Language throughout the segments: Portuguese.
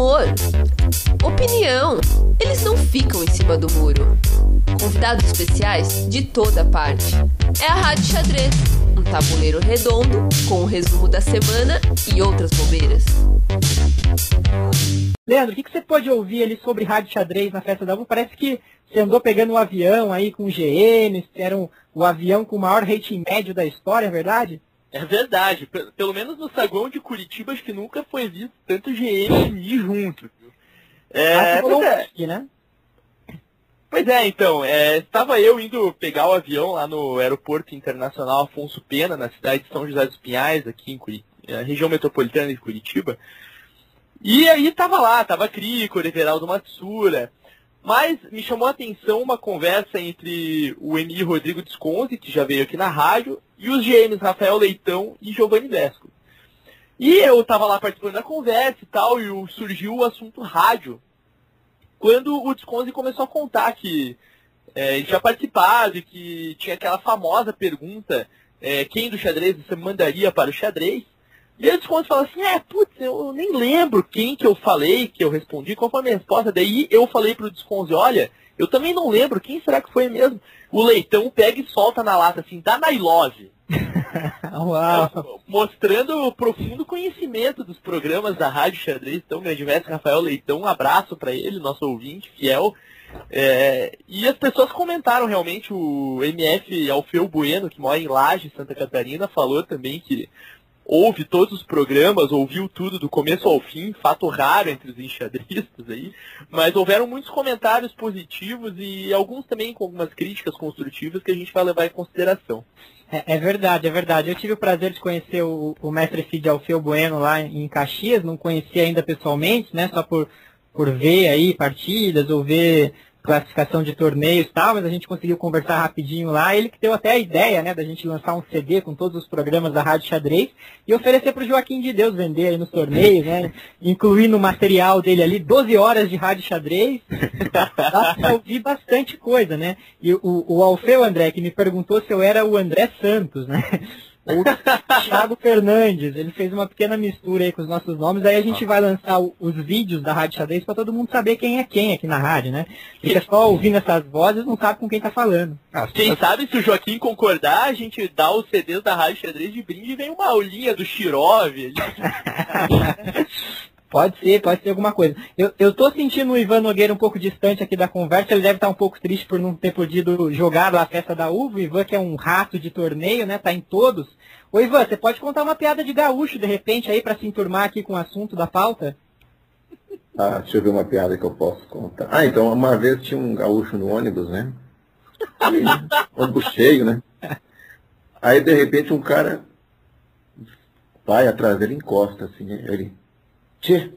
humor, opinião. Eles não ficam em cima do muro. Convidados especiais de toda parte. É a Rádio Xadrez, um tabuleiro redondo com o resumo da semana e outras bobeiras. Leandro, o que, que você pode ouvir ali sobre Rádio Xadrez na festa da U? Parece que você andou pegando um avião aí com GM, era um, o avião com o maior rating médio da história, é verdade? É verdade. Pelo menos no saguão de Curitiba, acho que nunca foi visto tanto GM e junto. É, ah, pois, é. Aqui, né? pois é, então, é, estava eu indo pegar o avião lá no Aeroporto Internacional Afonso Pena, na cidade de São José dos Pinhais, aqui em Curitiba, na região metropolitana de Curitiba. E aí tava lá, tava Crico, Everaldo Matsura, mas me chamou a atenção uma conversa entre o Emi Rodrigo Desconte, que já veio aqui na rádio, e os GMs Rafael Leitão e Giovanni Vesco. E eu estava lá participando da conversa e tal, e surgiu o assunto rádio. Quando o Desconte começou a contar que é, ele tinha participado e que tinha aquela famosa pergunta, é, quem do xadrez você mandaria para o xadrez? E eles quando falam assim, é, putz, eu nem lembro quem que eu falei, que eu respondi, qual foi a minha resposta. Daí eu falei pro Desconze, olha, eu também não lembro, quem será que foi mesmo? O leitão pega e solta na lata assim, da Nailove. Uau. Mostrando o profundo conhecimento dos programas da Rádio Xadrez. Então, grande mestre Rafael Leitão, um abraço para ele, nosso ouvinte fiel. É, e as pessoas comentaram realmente, o MF Alfeu Bueno, que mora em Laje, Santa Catarina, falou também que ouve todos os programas, ouviu tudo do começo ao fim, fato raro entre os enxadristas aí, mas houveram muitos comentários positivos e alguns também com algumas críticas construtivas que a gente vai levar em consideração. É, é verdade, é verdade. Eu tive o prazer de conhecer o, o mestre Cid Alfeu Bueno lá em Caxias, não conheci ainda pessoalmente, né, só por, por ver aí partidas ou ver classificação de torneios e tal, mas a gente conseguiu conversar rapidinho lá. Ele que deu até a ideia, né, da gente lançar um CD com todos os programas da Rádio Xadrez e oferecer para o Joaquim de Deus vender aí nos torneios, né, incluir no material dele ali 12 horas de Rádio Xadrez. Dá ouvir bastante coisa, né? E o, o Alfeu André, que me perguntou se eu era o André Santos, né? O Thiago Fernandes. Ele fez uma pequena mistura aí com os nossos nomes. Aí a gente vai lançar os vídeos da Rádio Xadrez para todo mundo saber quem é quem aqui na rádio, né? Fica só ouvindo essas vozes não sabe com quem tá falando. Ah, quem sabe se o Joaquim concordar, a gente dá os CDs da Rádio Xadrez de brinde e vem uma aulinha do Shirov. Pode ser, pode ser alguma coisa. Eu, eu tô sentindo o Ivan Nogueira um pouco distante aqui da conversa, ele deve estar um pouco triste por não ter podido jogar lá a festa da uva. O Ivan, que é um rato de torneio, né? Tá em todos. Ô Ivan, você pode contar uma piada de gaúcho, de repente, aí, para se enturmar aqui com o assunto da pauta? Ah, deixa eu ver uma piada que eu posso contar. Ah, então, uma vez tinha um gaúcho no ônibus, né? Aí, ônibus cheio, né? Aí, de repente, um cara vai atrás dele, encosta, assim, ele Tchê,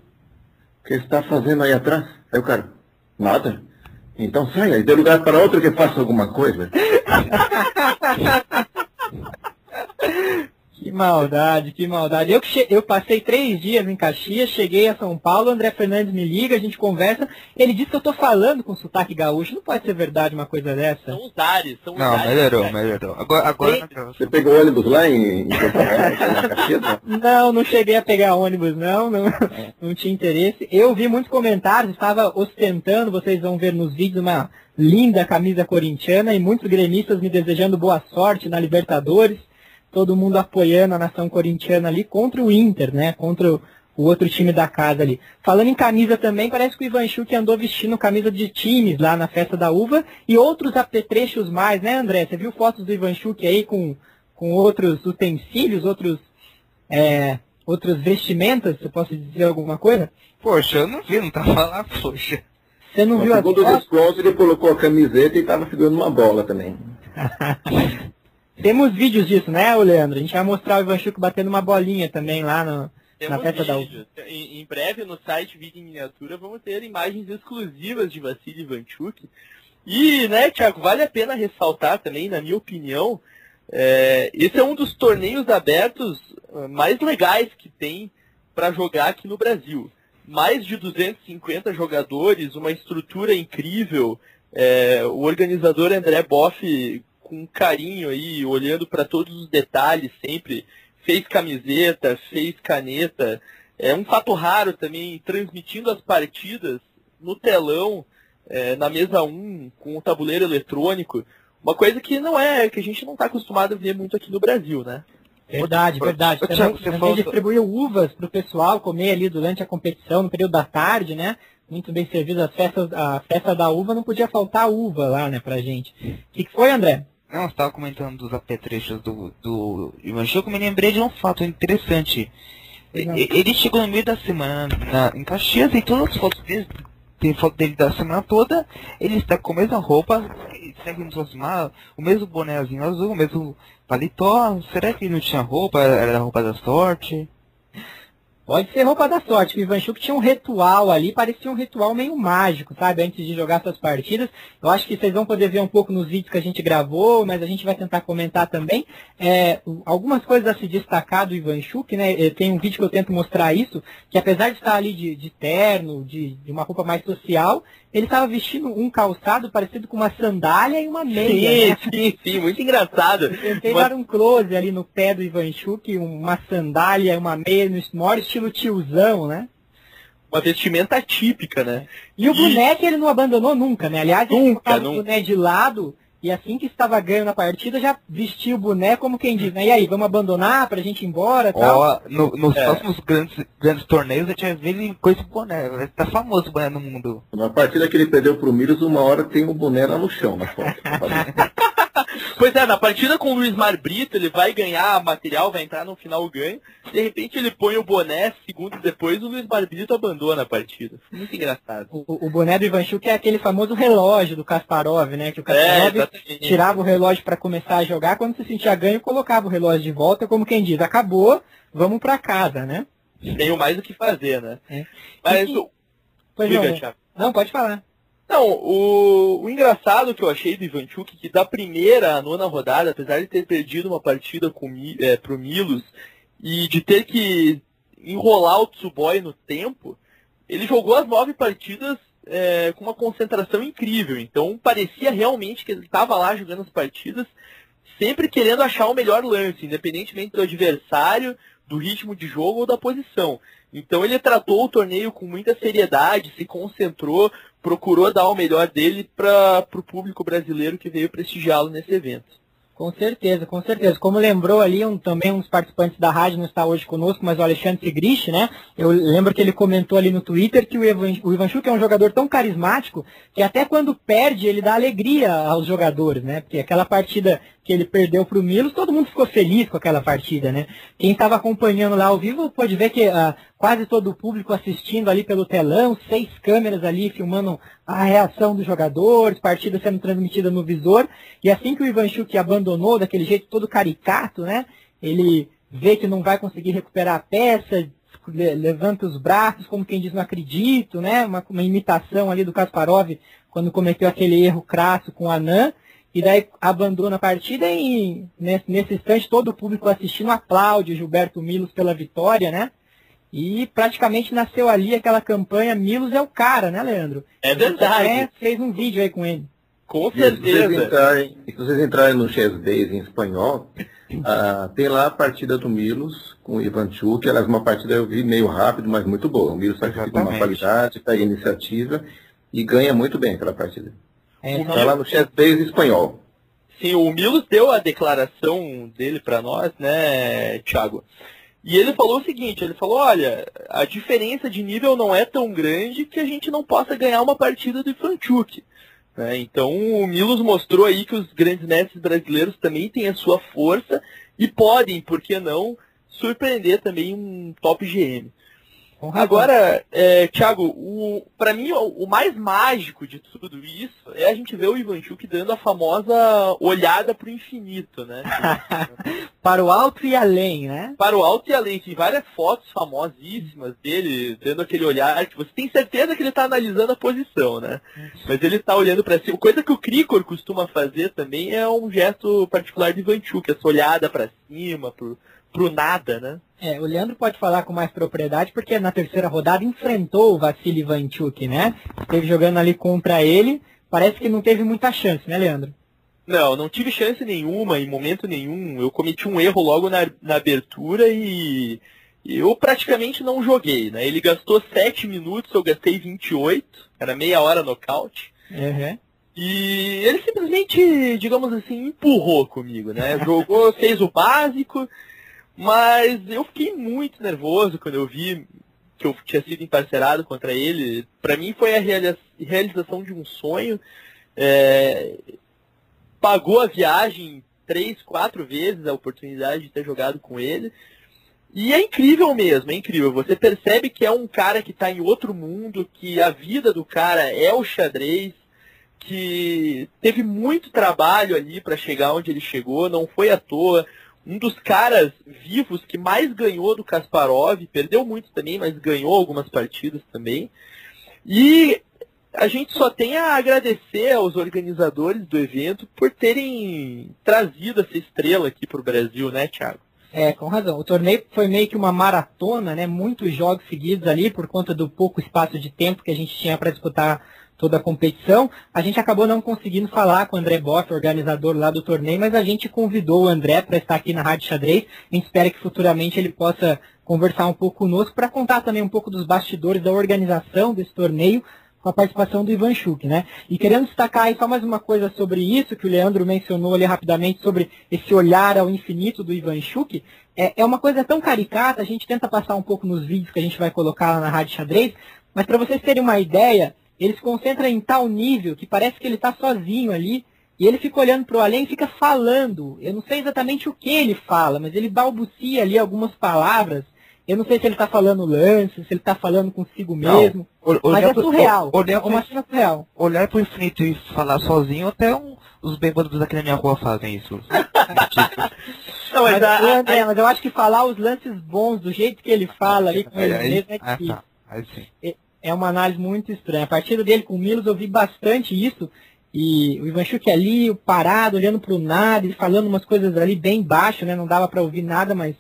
o que está fazendo aí atrás? Aí o cara, nada. Então saia e dê lugar para outro que faça alguma coisa. Que maldade, que maldade. Eu, eu passei três dias em Caxias, cheguei a São Paulo, André Fernandes me liga, a gente conversa. Ele disse que eu tô falando com sotaque gaúcho. Não pode ser verdade uma coisa dessa. São os ares, são os Não, ares, melhorou, melhorou. Agora, agora Você pegou ônibus lá em, em Caxias? Não, não cheguei a pegar ônibus, não, não, é. não tinha interesse. Eu vi muitos comentários, estava ostentando, vocês vão ver nos vídeos, uma linda camisa corintiana e muitos gremistas me desejando boa sorte na Libertadores todo mundo apoiando a nação corintiana ali contra o Inter, né? Contra o, o outro time da casa ali. Falando em camisa também, parece que o Ivan Chuk andou vestindo camisa de times lá na festa da uva e outros apetrechos mais, né, André? Você viu fotos do Ivan Chuk aí com, com outros utensílios, outros, é, outros vestimentas? Você posso dizer alguma coisa? Poxa, eu não vi, não tava lá, poxa. Você não viu a Segundo os fotos, ele colocou a camiseta e estava segurando uma bola também. Temos vídeos disso, né, Leandro? A gente vai mostrar o Ivan Chuk batendo uma bolinha também lá no, na festa da UFA. Em, em, breve no site Vídeo em Miniatura vamos ter imagens exclusivas de Vassili Ivanchuk. E, né, Thiago, vale a pena ressaltar também, na minha opinião, é, esse é um dos torneios abertos ah, mais legais que tem para jogar aqui no Brasil. Mais de 250 jogadores, uma estrutura incrível. É, o organizador André Boff com carinho aí, olhando para todos os detalhes sempre. Fez camiseta, fez caneta, É um fato raro também, transmitindo as partidas no telão, é, na mesa 1, com o tabuleiro eletrônico. Uma coisa que não é, que a gente não está acostumado a ver muito aqui no Brasil, né? Verdade, verdade. Ô, Também, Thiago, também falou- distribuiu uvas para o pessoal comer ali durante a competição, no período da tarde, né? Muito bem servido as festas, a festa da uva, não podia faltar uva lá, né, pra gente. O que, que foi, André? Não, estava comentando dos apetrechos do, do Ivan me lembrei de um fato interessante. Ele chegou no meio da semana na- em Caxias e todas as fotos dele, tem foto dele da semana toda, ele está com a mesma roupa, mal? O mesmo bonézinho azul, o mesmo paletó, será que ele não tinha roupa, era a roupa da sorte? Pode ser roupa da sorte, que o Ivan Chuk tinha um ritual ali, parecia um ritual meio mágico, sabe? Antes de jogar suas partidas. Eu acho que vocês vão poder ver um pouco nos vídeos que a gente gravou, mas a gente vai tentar comentar também. É, algumas coisas a se destacar do Ivan Chuk, né? Eh, Tem um vídeo que eu tento mostrar isso, que apesar de estar ali de, de terno, de, de uma roupa mais social, ele estava vestindo um calçado parecido com uma sandália e uma meia. Sim, né? sim, sim, muito engraçado. Eu tentei Uma- dar um close ali no pé do Ivan Chuk, uma sandália, uma meia no maior estilo tiozão, né? Uma vestimenta típica, né? E o E- boneco ele não abandonou nunca, né? Aliás, ele Nunca, colocava o boné de lado e assim que estava ganhando a partida já vestia o boné como quem diz, né? E aí, vamos abandonar pra gente ir embora e tal? Ó, no- nos É. próximos grandes, grandes torneios a gente vai ver ele com esse boné, tá famoso o boné no mundo. Na partida que ele perdeu pro Milos, uma hora tem um boné lá no chão, na foto. Pois é, na partida com o Luiz Mar Brito, ele vai ganhar material, vai entrar no final ganho. De repente ele põe o boné, segundos depois o Luiz Mar Brito abandona a partida. Muito engraçado. O, o boné do Ivan Chuk é aquele famoso relógio do Kasparov, né? Que o É, Kasparov exatamente. tirava o relógio para começar a jogar, quando se sentia ganho, colocava o relógio de volta, como quem diz, acabou, vamos pra casa, né? Tenho mais o que fazer, né? É. Mas E- o. Pois Diga, não, Thiago. não, pode falar. Não, o, o engraçado que eu achei do Ivanchuk, que da primeira à nona rodada, apesar de ter perdido uma partida com, é, pro Milos e de ter que enrolar o Tsuboy no tempo, ele jogou as nove partidas é, com uma concentração incrível. Então parecia realmente que ele estava lá jogando as partidas, sempre querendo achar o melhor lance, independentemente do adversário, do ritmo de jogo ou da posição. Então ele tratou o torneio com muita seriedade, se concentrou, procurou dar o melhor dele para o público brasileiro que veio prestigiá-lo nesse evento. Com certeza, com certeza. Como lembrou ali, um, também dos participantes da rádio não está hoje conosco, mas o Alexandre Sigrist, né? Eu lembro que ele comentou ali no Twitter que o Ivan, o Ivan Chuk é um jogador tão carismático que até quando perde ele dá alegria aos jogadores, né? Porque aquela partida que ele perdeu para o Milos, todo mundo ficou feliz com aquela partida, né? Quem estava acompanhando lá ao vivo pode ver que ah, quase todo o público assistindo ali pelo telão, seis câmeras ali filmando a reação dos jogadores, partida sendo transmitida no visor. E assim que o Ivan Chuk abandonou daquele jeito todo caricato, né? Ele vê que não vai conseguir recuperar a peça, le- levanta os braços, como quem diz, não acredito, né? Uma, uma imitação ali do Kasparov quando cometeu aquele erro crasso com o Anand. E daí abandona a partida e nesse, nesse instante todo o público assistindo aplaude Gilberto Milos pela vitória, né? E praticamente nasceu ali aquela campanha Milos é o cara, né, Leandro? É Você verdade, até fez um vídeo aí com ele. com E se vocês certeza. entrarem, e se vocês entrarem no Chess Days em espanhol, ah, tem lá a partida do Milos com o Ivan Chuk. Ela é uma partida eu vi meio rápido, mas muito boa. O Milos sacrifica uma qualidade, pega iniciativa e ganha muito bem aquela partida. É, Tá lá no Chess Days em espanhol. Sim, o Milos deu a declaração dele para nós, né, Thiago? E ele falou o seguinte, ele falou, olha, a diferença de nível não é tão grande que a gente não possa ganhar uma partida do Ivanchuk. Né? Então o Milos mostrou aí que os grandes mestres brasileiros também têm a sua força e podem, por que não, surpreender também um top GM. Agora, é, Thiago, o, pra mim o, o mais mágico de tudo isso é a gente ver o Ivanchuk dando a famosa olhada pro infinito, né? Para o alto e além, né? Para o alto e além, tem várias fotos famosíssimas dele dando aquele olhar que você tem certeza que ele tá analisando a posição, né? Mas ele tá olhando para cima. Coisa que o Krikor costuma fazer também é um gesto particular de Ivanchuk, essa olhada para cima, pro, pro nada, né? É, o Leandro pode falar com mais propriedade, porque na terceira rodada enfrentou o Vassili Ivanchuk, né? Esteve jogando ali contra ele. Parece que não teve muita chance, né, Leandro? Não, não tive chance nenhuma, em momento nenhum. Eu cometi um erro logo na, na abertura e, Eu praticamente não joguei, né? Ele gastou 7 minutos, eu gastei 28, era meia hora nocaute. Uhum. E ele simplesmente, digamos assim, empurrou comigo, né? Jogou, fez o básico, mas eu fiquei muito nervoso quando eu vi que eu tinha sido emparcerado contra ele. Para mim foi a realização de um sonho. É... Pagou a viagem três, quatro vezes a oportunidade de ter jogado com ele. E é incrível mesmo, é incrível. Você percebe que é um cara que está em outro mundo, que a vida do cara é o xadrez, que teve muito trabalho ali para chegar onde ele chegou, não foi à toa. Um dos caras vivos que mais ganhou do Kasparov, perdeu muito também, mas ganhou algumas partidas também. E a gente só tem a agradecer aos organizadores do evento por terem trazido essa estrela aqui para o Brasil, né, Thiago? É, com razão. O torneio foi meio que uma maratona, né? Muitos jogos seguidos ali por conta do pouco espaço de tempo que a gente tinha para disputar toda a competição. A gente acabou não conseguindo falar com o André Boff, organizador lá do torneio, mas a gente convidou o André para estar aqui na Rádio Xadrez. A gente espera que futuramente ele possa conversar um pouco conosco para contar também um pouco dos bastidores da organização desse torneio, com a participação do Ivan Chuk, né? E querendo destacar aí só mais uma coisa sobre isso, que o Leandro mencionou ali rapidamente, sobre esse olhar ao infinito do Ivan Chuk, é, é uma coisa tão caricata, a gente tenta passar um pouco nos vídeos que a gente vai colocar lá na Rádio Xadrez, mas para vocês terem uma ideia, ele se concentra em tal nível que parece que ele está sozinho ali, e ele fica olhando para o além e fica falando. Eu não sei exatamente o que ele fala, mas ele balbucia ali algumas palavras eu não sei se ele está falando lance, se ele está falando consigo mesmo. Não, mas é surreal. Olhar, é uma cena surreal. Olhar pro infinito e falar sozinho, até um, os bêbados aqui na minha rua fazem isso. não, mas, mas, a, André, a... mas eu acho que falar os lances bons do jeito que ele fala ali com ele mesmo é difícil. Ah, tá. é, é uma análise muito estranha. A partir dele com o Milos eu vi bastante isso. E o Ivanchuk ali, parado, olhando para o nada e falando umas coisas ali bem baixo, né? Não dava para ouvir nada, mas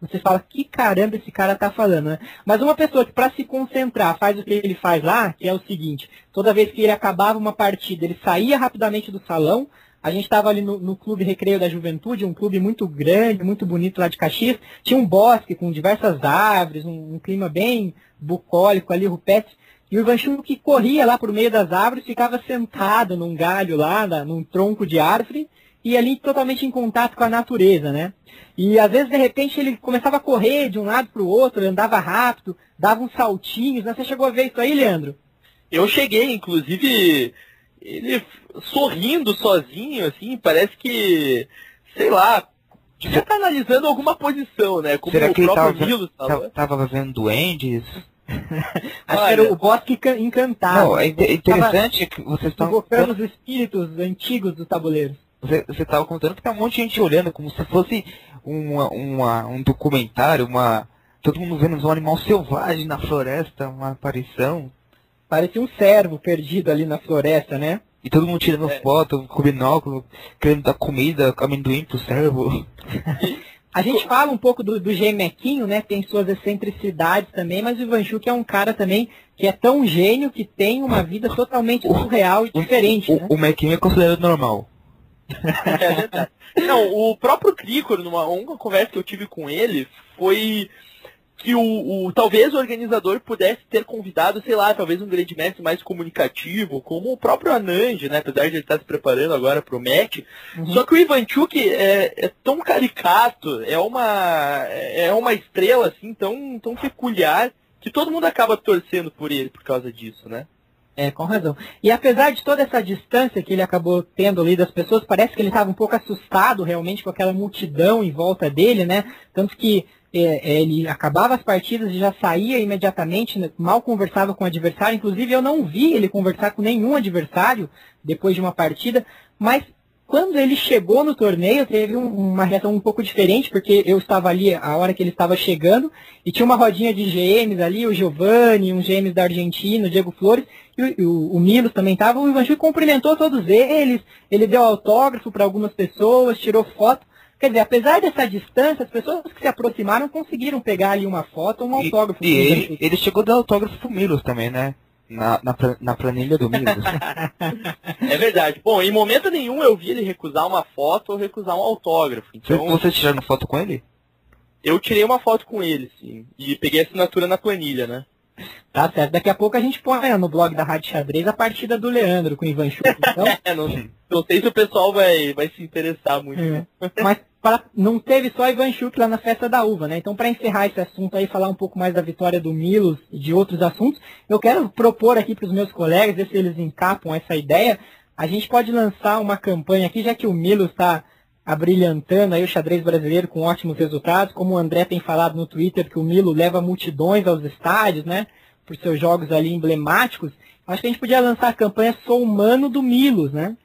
você fala, que caramba esse cara tá falando, né? Mas uma pessoa que para se concentrar faz o que ele faz lá, que é o seguinte, toda vez que ele acabava uma partida, ele saía rapidamente do salão, a gente estava ali no, no, Clube Recreio da Juventude, um clube muito grande, muito bonito lá de Caxias, tinha um bosque com diversas árvores, um, um clima bem bucólico ali, rupestre, e o Ivanchuk corria lá por meio das árvores, ficava sentado num galho lá, num tronco de árvore, e ali totalmente em contato com a natureza, né? E às vezes, de repente, ele começava a correr de um lado para o outro, andava rápido, dava uns saltinhos. Né? Você chegou a ver isso aí, Leandro? Eu cheguei, inclusive, ele sorrindo sozinho, assim, parece que, sei lá, devia estar tá analisando alguma posição, né? Como Será que ele estava tava vendo duendes? Acho que era o bosque encantado. Não, é interessante que vocês estão... Invocando os espíritos antigos do tabuleiro. Você estava contando que tá um monte de gente olhando como se fosse uma, uma, um documentário, uma. Todo mundo vendo um animal selvagem na floresta, uma aparição. Parecia um cervo perdido ali na floresta, né? E todo mundo tirando é. foto, com binóculo, querendo dar comida, amendoim pro servo. A gente fala um pouco do, do Gemequinho, né? Tem suas excentricidades também, mas o Ivanchuk é um cara também que é tão gênio que tem uma vida totalmente surreal e diferente. O, né? o Mequinho é considerado normal. É verdade. Não, o próprio Cricor, numa uma conversa que eu tive com ele, foi que o, o, talvez o organizador pudesse ter convidado, sei lá, talvez um grande mestre mais comunicativo, como o próprio Anand, né? Apesar de ele estar se preparando agora para o match. Uhum. Só que o Ivanchuk é, é, tão caricato, é uma, é uma estrela assim tão, tão peculiar que todo mundo acaba torcendo por ele por causa disso, né? É, com razão. E apesar de toda essa distância que ele acabou tendo ali das pessoas, parece que ele estava um pouco assustado realmente com aquela multidão em volta dele, né? Tanto que é, é, ele acabava as partidas e já saía imediatamente, né? mal conversava com o adversário. Inclusive, eu não vi ele conversar com nenhum adversário depois de uma partida, mas quando ele chegou no torneio, teve um, uma reação um pouco diferente, porque eu estava ali a hora que ele estava chegando, e tinha uma rodinha de GMs ali, o Giovanni, um GMs da Argentina, o Diego Flores, e o, o Milos também estava. O Ivan cumprimentou todos eles, ele deu autógrafo para algumas pessoas, tirou foto. Quer dizer, apesar dessa distância, as pessoas que se aproximaram conseguiram pegar ali uma foto ou um autógrafo. E, e ele, ele, chegou a dar autógrafo pro Milos também, né? na, na, na planilha do Milos. é verdade. Bom, em momento nenhum eu vi ele recusar uma foto ou recusar um autógrafo. Então... Vocês tiraram foto com ele? eu tirei uma foto com ele, sim. E peguei a assinatura na planilha, né? Tá certo. Daqui a pouco a gente põe no blog da Rádio Xadrez a partida do Leandro com o Ivan Chuk. Então... é, não, não sei se o pessoal vai, vai se interessar muito. É. Mas pra, não teve só Ivan Chuk lá na festa da uva, né? Então, para encerrar esse assunto aí, falar um pouco mais da vitória do Milos e de outros assuntos, eu quero propor aqui para os meus colegas, ver se eles encapam essa ideia. A gente pode lançar uma campanha aqui, já que o Milos está abrilhantando aí o xadrez brasileiro com ótimos resultados, como o André tem falado no Twitter que o Milo leva multidões aos estádios, né, por seus jogos ali emblemáticos, acho que a gente podia lançar a campanha Sou Humano do Milos, né?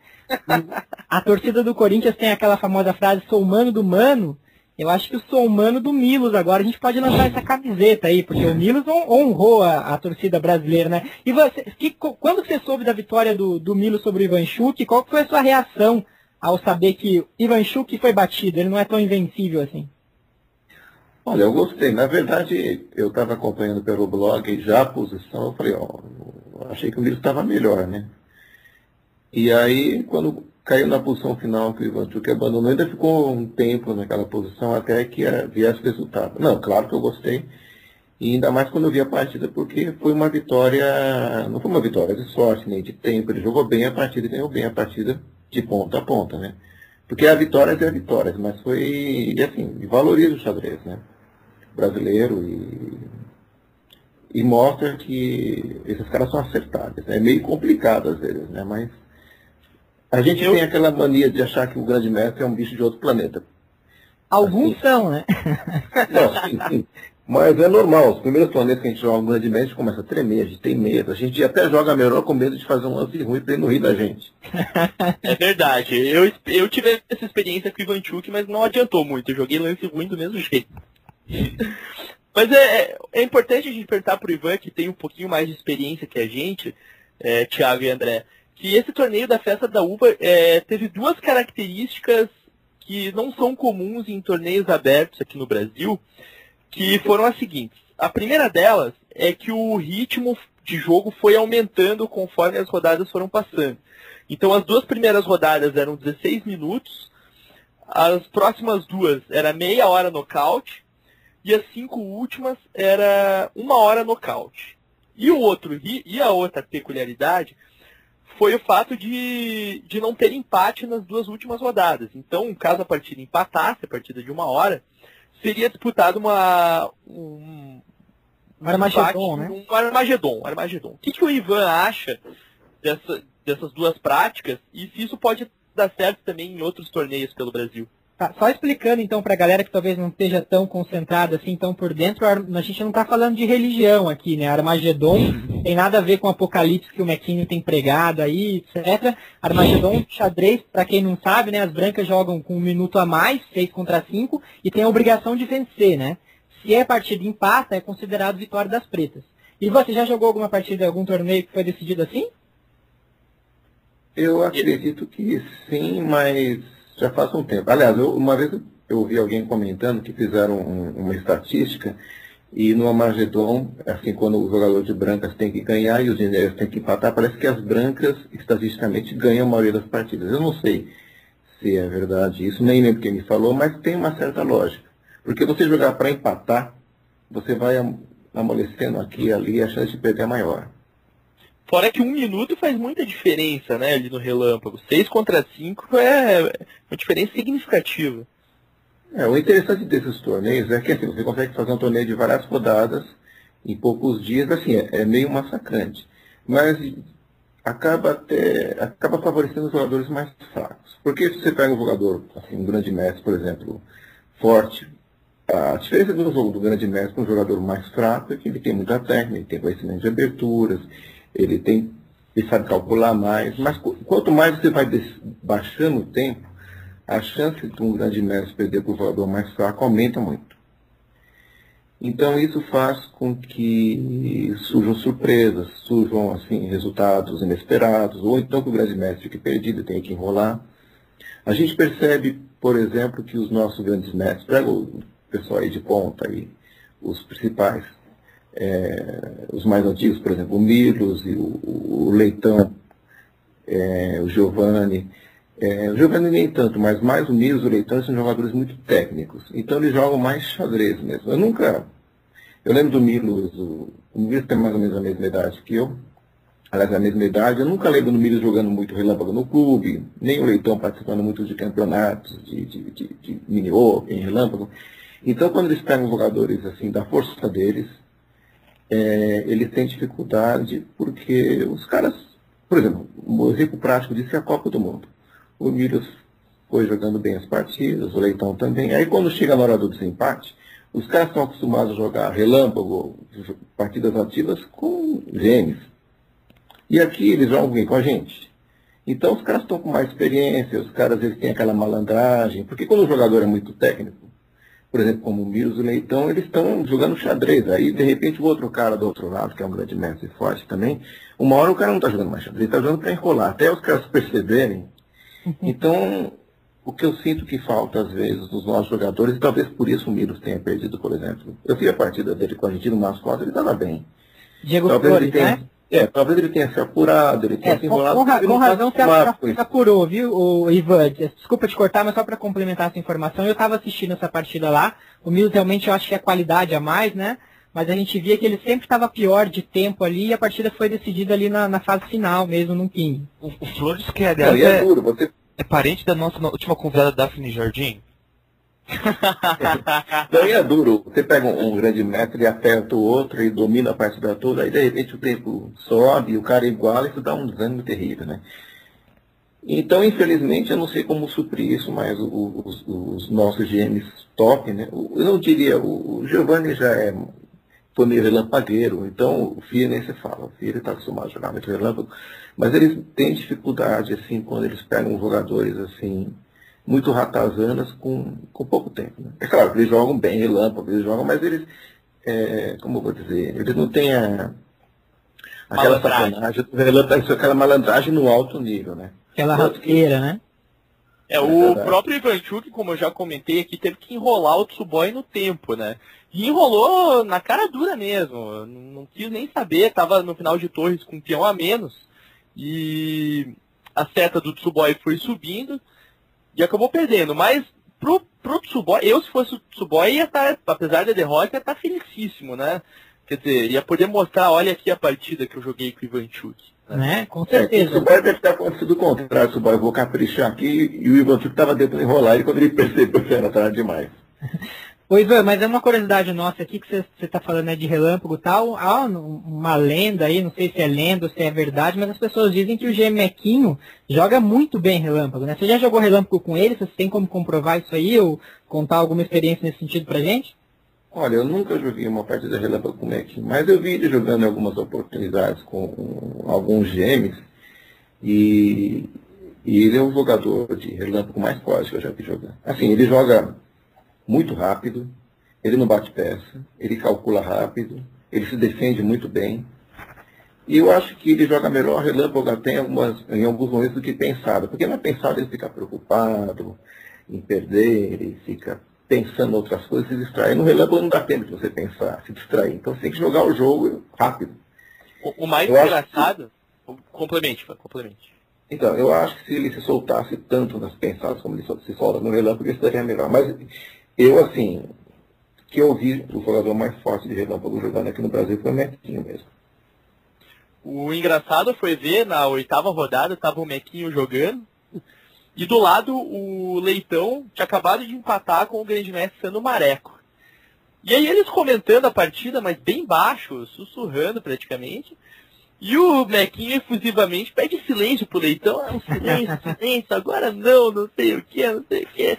A torcida do Corinthians tem aquela famosa frase Sou Humano do Mano, eu acho que o Sou Humano do Milos agora, a gente pode lançar essa camiseta aí, porque o Milos honrou a, a torcida brasileira, né? E você, que, quando você soube da vitória do, do Milos sobre o Ivan Chuk, qual foi a sua reação ao saber que Ivan Chuk foi batido, ele não é tão invencível assim? Olha, eu gostei. Na verdade, eu estava acompanhando pelo blog já a posição, eu falei, ó, achei que o Miro estava melhor, né? E aí, quando caiu na posição final que o Ivan Chuk abandonou, ainda ficou um tempo naquela posição até que viesse o resultado. Não, claro que eu gostei. E ainda mais quando eu vi a partida, porque foi uma vitória, não foi uma vitória de sorte, nem de tempo. Ele jogou bem a partida e ganhou bem a partida de ponta a ponta, né? Porque a vitória é a vitória, mas foi, assim, valoriza o xadrez, né? Brasileiro e, e mostra que esses caras são acertados. É meio complicado às vezes, né? Mas a gente Eu... tem aquela mania de achar que o grande mestre é um bicho de outro planeta. Alguns assim, são, né? Não, sim, sim. Mas é normal, os primeiros planetas que a gente joga grandemente, a gente começa a tremer, a gente tem medo. A gente até joga melhor com medo de fazer um lance ruim para ele não rir da gente. É verdade. Eu, eu tive essa experiência com o Ivan Chuk, mas não adiantou muito. Eu joguei lance ruim do mesmo jeito. Mas é, é, é importante a gente perguntar pro Ivan, que tem um pouquinho mais de experiência que a gente, é, Thiago e André, que esse torneio da Festa da Uva é, teve duas características que não são comuns em torneios abertos aqui no Brasil, que foram as seguintes. A primeira delas é que o ritmo de jogo foi aumentando conforme as rodadas foram passando. Então as duas primeiras rodadas eram 16 minutos, as próximas duas era meia hora nocaute, e as cinco últimas era uma hora nocaute. E o outro e a outra peculiaridade foi o fato de, de não ter empate nas duas últimas rodadas. Então, caso a partida empatasse, a partida de uma hora, seria disputado uma. Um, um Armagedon, né? Um Armagedon, Armagedon. O que, que o Ivan acha dessa, dessas duas práticas e se isso pode dar certo também em outros torneios pelo Brasil? Tá, só explicando então para a galera que talvez não esteja tão concentrada assim, tão por dentro, a gente não está falando de religião aqui, né? Armagedon tem nada a ver com o apocalipse que o Mequinho tem pregado aí, etc. Armagedon, xadrez, para quem não sabe, né? As brancas jogam com um minuto a mais, 6 contra 5, e tem a obrigação de vencer, né? Se é partida empata, é considerado vitória das pretas. E você já jogou alguma partida, algum torneio que foi decidido assim? Eu acredito que sim, mas já faz um tempo. Aliás, eu, uma vez eu ouvi alguém comentando que fizeram um, uma estatística e no Armagedon, assim, quando o jogador de brancas tem que ganhar e os negros têm que empatar, parece que as brancas, estatisticamente, ganham a maioria das partidas. Eu não sei se é verdade isso, nem lembro quem me falou, mas tem uma certa lógica. Porque você jogar para empatar, você vai amolecendo aqui e ali, a chance de perder é maior. Fora que um minuto faz muita diferença, né, ali no relâmpago. Seis contra cinco é uma diferença significativa. É, o interessante desses torneios é que assim, você consegue fazer um torneio de várias rodadas em poucos dias, assim, é, é meio massacrante. Mas acaba até acaba favorecendo os jogadores mais fracos. Porque se você pega um jogador, assim, um grande mestre, por exemplo, forte, a diferença do jogo do grande mestre para um jogador mais fraco é que ele tem muita técnica, ele tem conhecimento de aberturas, ele tem, ele sabe calcular mais, mas quanto mais você vai baixando o tempo, a chance de um grande mestre perder para o jogador mais fraco aumenta muito. Então isso faz com que surjam surpresas, surjam assim, resultados inesperados, ou então que o grande mestre fique perdido e tenha que enrolar. A gente percebe, por exemplo, que os nossos grandes mestres, o pessoal aí de ponta, aí, os principais, é, os mais antigos, por exemplo, o Milos e o, o Leitão, é, o Giovanni, É, o Giovanni nem tanto, mas mais o Milos e o Leitão são jogadores muito técnicos. Então eles jogam mais xadrez mesmo. Eu nunca. Eu lembro do Milos, o, o Milos tem mais ou menos a mesma idade que eu. Aliás, a mesma idade. Eu nunca lembro do Milos jogando muito relâmpago no clube, nem o Leitão participando muito de campeonatos, de, de, de, de mini-open, relâmpago. Então, quando eles pegam jogadores assim da força deles, é, eles têm dificuldade porque os caras, por exemplo, o exemplo prático disso é a Copa do Mundo. O Milos foi jogando bem as partidas, o Leitão também. Aí quando chega na hora do desempate, os caras estão acostumados a jogar relâmpago, partidas ativas com gêmeos. E aqui eles jogam bem com a gente. Então os caras estão com mais experiência, os caras eles têm aquela malandragem, porque quando o jogador é muito técnico, por exemplo, como o Miros e o Leitão, eles estão jogando xadrez. Aí, de repente, o outro cara do outro lado, que é um grande mestre forte também, uma hora o cara não está jogando mais xadrez, ele está jogando para enrolar, até os caras perceberem. Uhum. Então, o que eu sinto que falta, às vezes, dos nossos jogadores, e talvez por isso o Miros tenha perdido, por exemplo. Eu vi a partida dele com a Argentina no mascote, ele estava bem. Diego talvez Flores, tenha... né? É, talvez ele tenha se apurado, ele tenha é, se enrolado. Com, com, com razão se apurou, viu, o Ivan? Desculpa te cortar, mas só para complementar essa informação, eu estava assistindo essa partida lá. O Milos realmente eu acho que é qualidade a mais, né? Mas a gente via que ele sempre estava pior de tempo ali e a partida foi decidida ali na, na fase final mesmo, no King. O, o Flores, que aliás, é, é, duro, você... é parente da nossa última convidada, Daphne Jardim. Daí é duro. Você pega um, um, grande mestre e aperta o outro e domina a partida toda, aí de repente o tempo sobe, o cara iguala, isso dá um desânimo terrível, né? Então, infelizmente, eu não sei como suprir isso, mas os, os nossos GMs top, né? Eu não diria, o, o Giovanni já é foi meio relampagueiro, então o Fia nem se fala, o Fia está acostumado a jogar muito relâmpago, mas eles têm dificuldade, assim, quando eles pegam jogadores, assim, muito ratazanas com, com pouco tempo. Né? É claro, eles jogam bem relâmpago, eles jogam, mas eles, é, como eu vou dizer, eles não têm a, aquela sacanagem, aquela malandragem no alto nível, né? Aquela rasteira, né? É, o é próprio Ivanchuk, como eu já comentei aqui, teve que enrolar o Tsuboi no tempo, né? E enrolou na cara dura mesmo. Não quis nem saber, tava no final de torres com um peão a menos. E a seta do Tsuboi foi subindo e acabou perdendo. Mas pro, pro Tsuboi, eu se fosse o Tsuboi ia estar, tá, apesar da derrota, ia estar tá felicíssimo, né? Quer dizer, ia poder mostrar, olha aqui a partida que eu joguei com o Ivanchuk. Né? né? Com certeza. É, o deve ter acontecido o contrário, o eu vou caprichar aqui e o Ivanchuk estava dentro de enrolar e quando ele percebeu que era tarde demais. Oi, Ivan, mas é uma curiosidade nossa aqui que você está falando né, de relâmpago e tal. Há uma lenda aí, não sei se é lenda ou se é verdade, mas as pessoas dizem que o Gemequinho joga muito bem relâmpago, né? Você já jogou relâmpago com ele? Você tem como comprovar isso aí ou contar alguma experiência nesse sentido pra gente? Olha, eu nunca joguei uma partida relâmpago com o Mequinho, mas eu vi ele jogando algumas oportunidades com alguns gêmeos e, e ele é o jogador de relâmpago mais forte que eu já vi jogar. Assim, ele joga muito rápido, ele não bate peça, ele calcula rápido, ele se defende muito bem. E eu acho que ele joga melhor relâmpago até em, algumas, em alguns momentos do que pensado, porque na pensada ele fica preocupado em perder, ele fica pensando em outras coisas, se distrai. No relâmpago não dá tempo de você pensar, se distrair. Então você tem que jogar o jogo rápido. O, o mais eu engraçado. Que... Complemente, complemente. Então, eu acho que se ele se soltasse tanto nas pensadas como ele se solta no relâmpago, ele estaria melhor. Mas eu, assim, que eu vi o jogador mais forte de relâmpago jogando aqui no Brasil foi o Mequinho mesmo. O engraçado foi ver na oitava rodada, estava o Mequinho jogando, e do lado o Leitão tinha acabado de empatar com o grande mestre sendo Mareco. E aí eles comentando a partida, mas bem baixo, sussurrando praticamente. E o Mequinho efusivamente pede silêncio pro Leitão. Ah, silêncio, silêncio, agora não, não sei o que, não sei o que.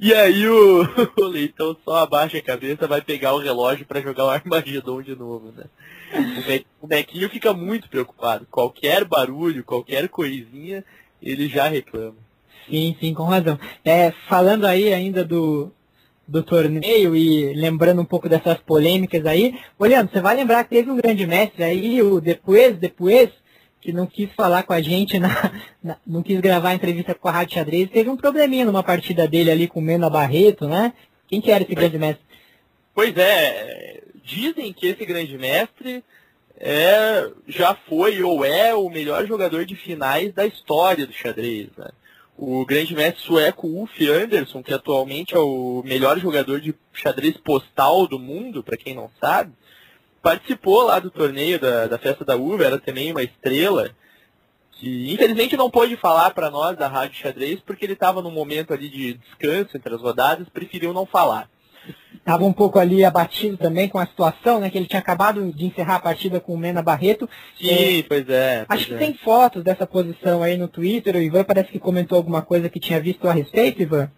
E aí o, o Leitão só abaixa a cabeça, vai pegar o relógio para jogar o Armagedon de novo, né? O Mequinho fica muito preocupado. Qualquer barulho, qualquer coisinha, ele já reclama. Sim, sim, com razão. É, falando aí ainda do, do torneio e lembrando um pouco dessas polêmicas aí, olhando, você vai lembrar que teve um grande mestre aí, o Depois, Depois, que não quis falar com a gente, na, na, não quis gravar a entrevista com a Rádio Xadrez, teve um probleminha numa partida dele ali com o Mena Barreto, né? Quem que era esse grande mestre? Pois é, dizem que esse grande mestre é, já foi ou é o melhor jogador de finais da história do xadrez. Né? o grande mestre sueco Ulf Andersson, que atualmente é o melhor jogador de xadrez postal do mundo, para quem não sabe, participou lá do torneio da, da festa da uva, era também uma estrela, que infelizmente não pôde falar para nós da Rádio Xadrez, porque ele estava num momento ali de descanso entre as rodadas, preferiu não falar. Estava um pouco ali abatido também com a situação, né? Que ele tinha acabado de encerrar a partida com o Mena Barreto. Sim, é, pois é. Pois acho é. que tem fotos dessa posição aí no Twitter. O Ivan parece que comentou alguma coisa que tinha visto a respeito, Ivan.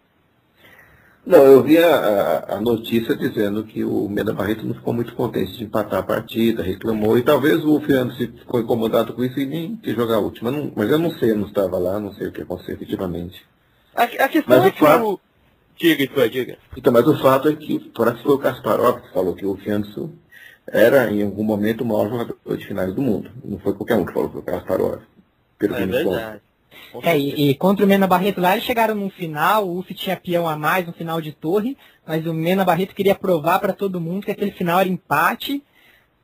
Não, eu vi a, a, notícia dizendo que o Mena Barreto não ficou muito contente de empatar a partida, reclamou, e talvez o Fernando se ficou incomodado com isso e nem quis jogar a última. Não, mas eu não sei, eu não estava lá, não sei o que aconteceu efetivamente. A, a questão mas é que fato... o... Diga, Ivan, diga. Então, mas o fato é que, parece que foi o Kasparov que falou que o Fernando era, em algum momento, o maior jogador de finais do mundo. Não foi qualquer um que falou, foi o Kasparov. Pelo é verdade. É, e, e, contra o Mena Barreto lá, eles chegaram num final, o UF tinha peão a mais, no final de torre, mas o Mena Barreto queria provar para todo mundo que aquele final era empate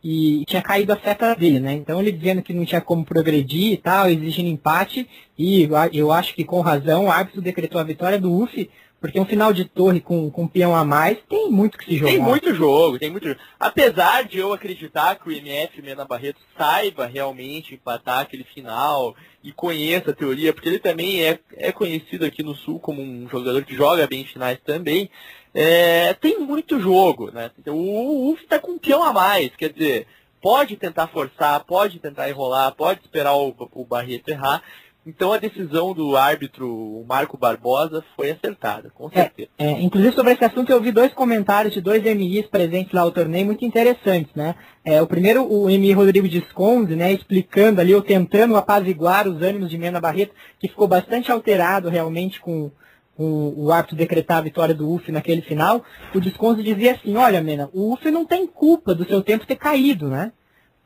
e tinha caído a seta dele, né? Então ele dizendo que não tinha como progredir e tal, exigindo empate, e eu acho que com razão o árbitro decretou a vitória do UF, porque um final de torre com, com um peão a mais tem muito que se jogar. Tem muito jogo, tem muito jogo. Apesar de eu acreditar que o MF Mena Barreto saiba realmente empatar aquele final e conheça a teoria, porque ele também é, é conhecido aqui no Sul como um jogador que joga bem em finais também, é, tem muito jogo, né? O, o UF está com um peão a mais, quer dizer, pode tentar forçar, pode tentar enrolar, pode esperar o, o Barreto errar, então a decisão do árbitro Marco Barbosa foi acertada, com certeza. É, é, inclusive sobre esse assunto eu ouvi dois comentários de dois MIs presentes lá no torneio muito interessantes, né? É, o primeiro, o MI Rodrigo Disconde, né, explicando ali, ou tentando apaziguar os ânimos de Mena Barreto, que ficou bastante alterado realmente com, com o árbitro decretar a vitória do UF naquele final. O Disconde dizia assim, olha Mena, o UF não tem culpa do seu tempo ter caído, né?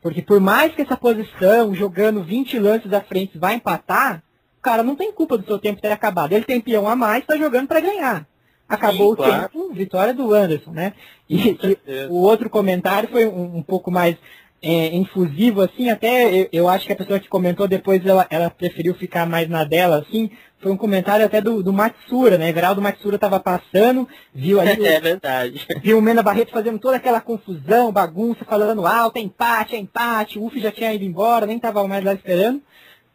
Porque por mais que essa posição, jogando 20 lances à frente, vai empatar, o cara não tem culpa do seu tempo ter acabado. Ele tem peão a mais, está jogando para ganhar. Acabou Sim, o claro. tempo, vitória do Anderson, né? E, e o outro comentário foi um, um pouco mais é, infusivo, assim, até eu, eu, acho que a pessoa que comentou depois, ela, ela preferiu ficar mais na dela, assim, foi um comentário até do, do Matsura, né? Everaldo Matsura estava passando, viu ali. é verdade. Viu o Mena Barreto fazendo toda aquela confusão, bagunça, falando alto, é empate, é empate, o UF já tinha ido embora, nem estava mais lá esperando.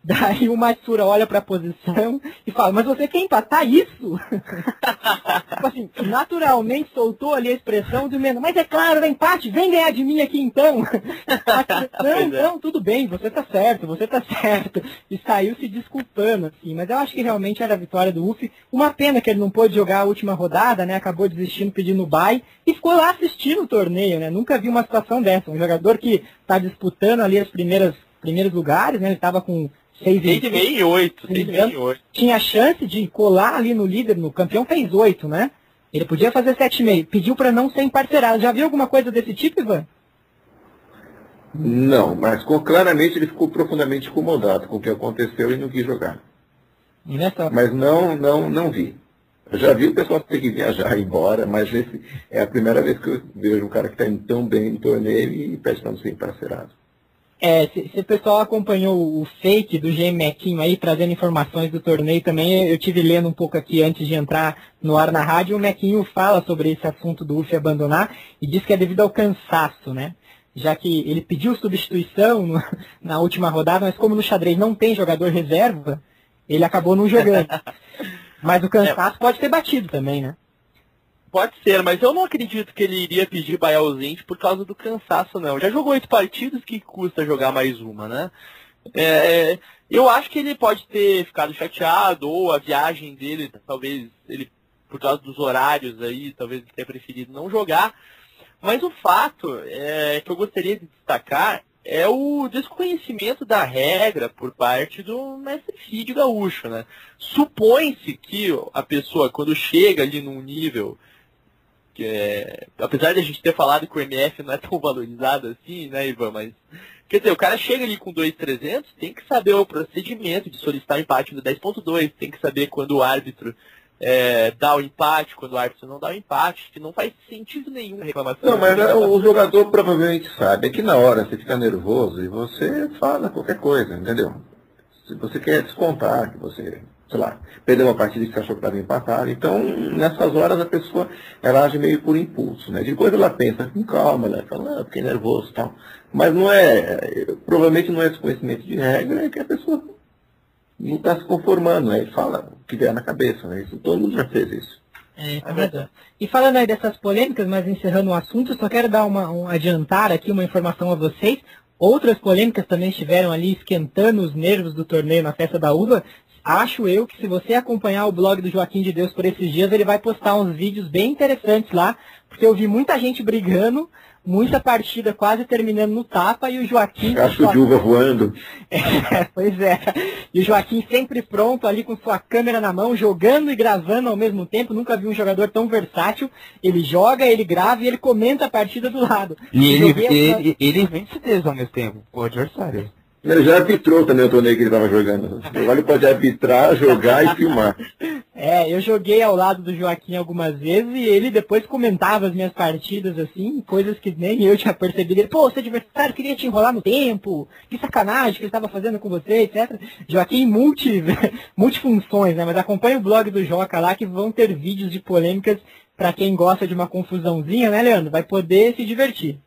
Daí o Matsura olha para a posição e fala, mas você quer empatar isso? tipo assim, naturalmente soltou ali a expressão do Mena, mas é claro, é empate, vem ganhar de mim aqui então. não, é. não, tudo bem, você tá certo, você tá certo. E saiu se desculpando, assim, mas eu acho que realmente era a vitória do UF. Uma pena que ele não pôde jogar a última rodada, né? Acabou desistindo, pedindo bye e ficou lá assistindo o torneio, né? Nunca vi uma situação dessa. Um jogador que está disputando ali as primeiras primeiros lugares, né? Ele estava com 6,5 e 8. 6 8. Tinha chance de colar ali no líder, no campeão fez 8, né? Ele podia fazer 7,5. Pediu para não ser emparcerado. Já viu alguma coisa desse tipo, Ivan? Não, mas com, claramente ele ficou profundamente incomodado com o que aconteceu e não quis jogar. Nessa... Mas não, não, não vi. Eu já vi o pessoal ter que viajar embora, mas esse é a primeira vez que eu vejo um cara que está indo tão bem no torneio e pede para não ser emparcerado. É, se, se, o pessoal acompanhou o fake do GM Mequinho aí, trazendo informações do torneio também, eu tive lendo um pouco aqui antes de entrar no ar na rádio, o Mequinho fala sobre esse assunto do UF abandonar e diz que é devido ao cansaço, né? Já que ele pediu substituição no, na última rodada, mas como no xadrez não tem jogador reserva, ele acabou não jogando. mas o cansaço é. pode ter batido também, né? Pode ser, mas eu não acredito que ele iria pedir Bahia ausente por causa do cansaço, não. Já jogou oito partidas, que custa jogar mais uma, né? É, eu acho que ele pode ter ficado chateado, ou a viagem dele, talvez ele, por causa dos horários aí, talvez ele tenha preferido não jogar. Mas o fato é, que eu gostaria de destacar é o desconhecimento da regra por parte do mestre Cid Gaúcho, né? Supõe-se que a pessoa, quando chega ali num nível que é, apesar de a gente ter falado que o MF não é tão valorizado assim, né, Ivan, mas quer dizer, o cara chega ali com 2.300, tem que saber o procedimento de solicitar empate no 10.2, tem que saber quando o árbitro é, dá o empate, quando o árbitro não dá o empate, que não faz sentido nenhum reclamação. Não, mas é, o jogador provavelmente sabe, é que na hora você fica nervoso e você fala qualquer coisa, entendeu? Se você quer descontar, que você, sei lá, perdeu uma partida que você achou que estava empatado. Então, nessas horas a pessoa, ela age meio por impulso, né? Depois ela pensa, com calma, ela fala, ah, fiquei nervoso e tal. Mas não é, provavelmente não é desconhecimento de regra, é que a pessoa não está se conformando, né? Ele fala o que vier na cabeça, né? Isso, todo mundo já fez isso. É, é verdade. E falando aí dessas polêmicas, mas encerrando o assunto, só quero dar uma, um adiantar aqui uma informação a vocês. Outras polêmicas também estiveram ali esquentando os nervos do torneio na festa da uva. Acho eu que se você acompanhar o blog do Joaquim de Deus por esses dias, ele vai postar uns vídeos bem interessantes lá, porque eu vi muita gente brigando muita partida quase terminando no tapa e o Joaquim. Cacho de uva voando. É, pois é. E o Joaquim sempre pronto ali com sua câmera na mão, jogando e gravando ao mesmo tempo. Nunca vi um jogador tão versátil. Ele joga, ele grava e ele comenta a partida do lado. E ele, ele, ele vence deles ao mesmo tempo, o adversário. Ele já arbitrou também o torneio que ele estava jogando. Agora ele pode arbitrar, jogar e filmar. É, eu joguei ao lado do Joaquim algumas vezes e ele depois comentava as minhas partidas, assim, coisas que nem eu tinha percebido. Ele, pô, é adversário queria te enrolar no tempo, que sacanagem que ele estava fazendo com você, etc. Joaquim multi, multifunções, né? Mas acompanha o blog do Joca lá que vão ter vídeos de polêmicas para quem gosta de uma confusãozinha, né, Leandro? Vai poder se divertir.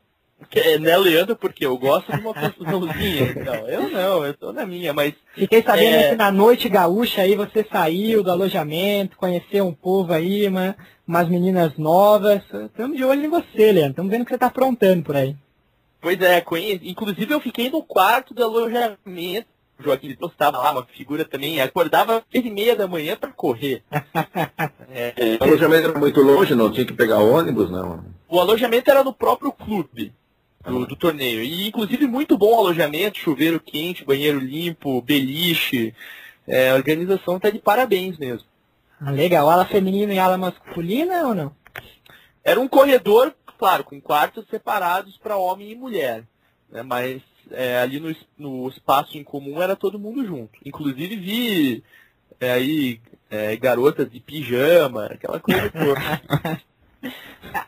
É, né, Leandro? Porque eu gosto de uma confusãozinha. Então, eu não, eu tô na minha, mas. Fiquei sabendo é... que na noite gaúcha aí você saiu do alojamento, conheceu um povo aí, uma, umas meninas novas. Estamos de olho em você, Leandro. Estamos vendo que você está aprontando por aí. Pois é, conheci. inclusive eu fiquei no quarto do alojamento. O Joaquim estava lá, uma figura também, acordava seis e meia da manhã para correr. é, o alojamento era muito longe, não tinha que pegar ônibus, não. O alojamento era no próprio clube do, do, torneio. E inclusive muito bom alojamento, chuveiro quente, banheiro limpo, beliche. É, a organização está de parabéns mesmo. Ah, legal. Ala feminina e ala masculina ou não? Era um corredor, claro, com quartos separados para homem e mulher. Né, mas é, ali no, no espaço em comum era todo mundo junto. Inclusive vi é, aí é, garotas de pijama, aquela coisa toda.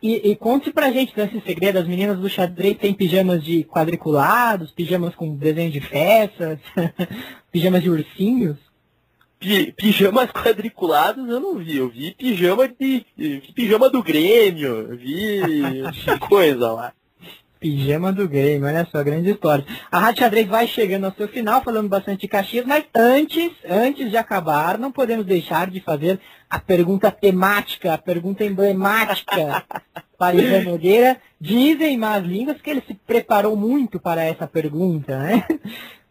E, e, conte pra gente desse segredo, as meninas do xadrez têm pijamas de quadriculados, pijamas com desenho de peças, pijamas de ursinhos? pijamas quadriculados eu não vi, eu vi pijama de. Pijama do Grêmio, vi coisa lá. Pijama do Grêmio, olha só, grande história. A Rádio Xadrez vai chegando ao seu final, falando bastante de Caxias, mas antes, antes de acabar, não podemos deixar de fazer a pergunta temática, a pergunta emblemática para Ivan Nogueira. Dizem más línguas que ele se preparou muito para essa pergunta, né?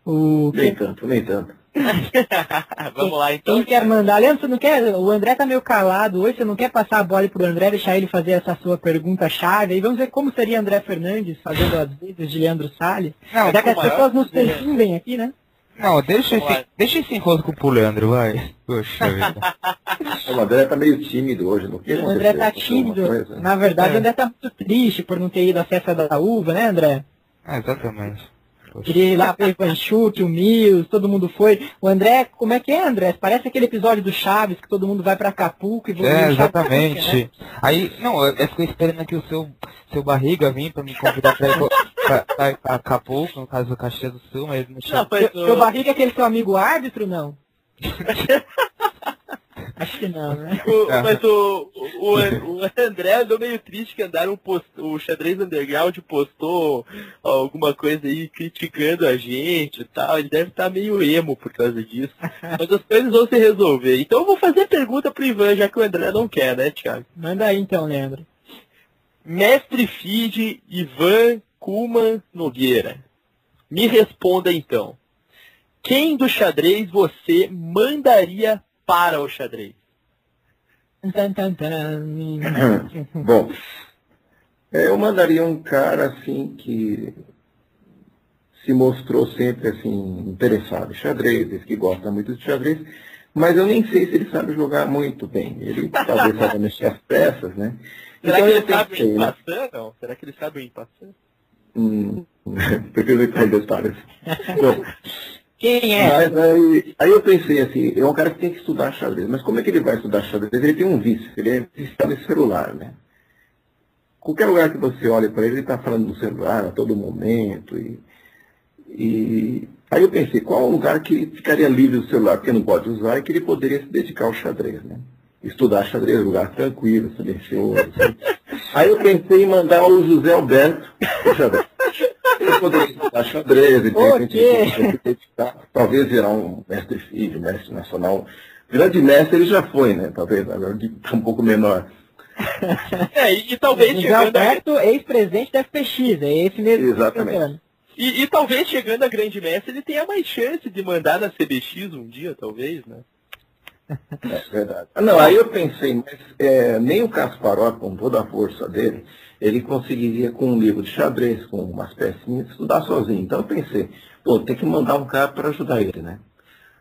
O... Nem tanto, nem tanto. Vamos lá então. Quem quer mandar? Leandro, você não quer? O André tá meio calado hoje, você não quer passar a bola pro André, deixar ele fazer essa sua pergunta chave? E vamos ver como seria André Fernandes fazendo as vezes de Leandro Salles. Não, Já que as pessoas nos confundem aqui, né? Não, deixa esse, deixa esse enrosco pro Leandro, vai. Poxa vida. o André tá meio tímido hoje, não O André tá tímido. Na verdade, é. o André tá muito triste por não ter ido à festa da uva, né, André? É, exatamente. Ir lá o Enxuque, o Mills, todo mundo foi. O André, como é que é, André? Parece aquele episódio do Chaves, que todo mundo vai pra Acapulco e É, exatamente. né? Aí, não, eu fiquei esperando aqui o seu, seu barriga vir pra me convidar pra ir pra, pra, pra Acapulco, no caso do Caxias do Sul, mas não. Não, seu, seu barriga é aquele seu amigo árbitro, não? Acho que não, né? O, mas o, o, o, André andou meio triste que andaram post, o xadrez underground postou alguma coisa aí criticando a gente e tal. Ele deve estar meio emo por causa disso. mas as coisas vão se resolver. Então eu vou fazer pergunta pro Ivan, já que o André não quer, né, Thiago? Manda aí então, Leandro. Mestre Feed Ivan Kuman Nogueira. Me responda então. Quem do xadrez você mandaria para o xadrez? Bom, é, eu mandaria um cara assim que se mostrou sempre assim interessado em xadrez, que gosta muito de xadrez, mas eu nem sei se ele sabe jogar muito bem. Ele talvez saiba mexer as peças, né? Será então, que ele sabe pensei, né? Não? Será que ele sabe empassar? Hum, prefiro responder histórias. Bom, quem é? Mas aí, aí, eu pensei assim, é um cara que tem que estudar xadrez. Mas como é que ele vai estudar xadrez? Ele tem um vício, ele é viciado em celular, né? Qualquer lugar que você olhe para ele, ele está falando do celular a todo momento. E, e Aí eu pensei, qual é o lugar que ficaria livre do celular, porque não pode usar, e que ele poderia se dedicar ao xadrez, né? Estudar xadrez, lugar tranquilo, silencioso. Assim. Aí eu pensei em mandar o José Alberto pro xadrez. Poderia estudar xadrez, e se dedicar, talvez virar um mestre filho, mestre nacional. Grande mestre ele já foi, né? Talvez, agora está um pouco menor. É, e, e talvez José chegando a, Alberto, ex-presidente da FPX, é esse mesmo. Exatamente. e, e talvez chegando a grande mestre ele tenha mais chance de mandar na CBX um dia, talvez, né? É verdade. Ah, não, aí eu pensei, mas é, nem o Kasparov, com toda a força dele, ele conseguiria com um livro de xadrez, com umas pecinhas, estudar sozinho. Então eu pensei, pô, tem que mandar um cara para ajudar ele, né?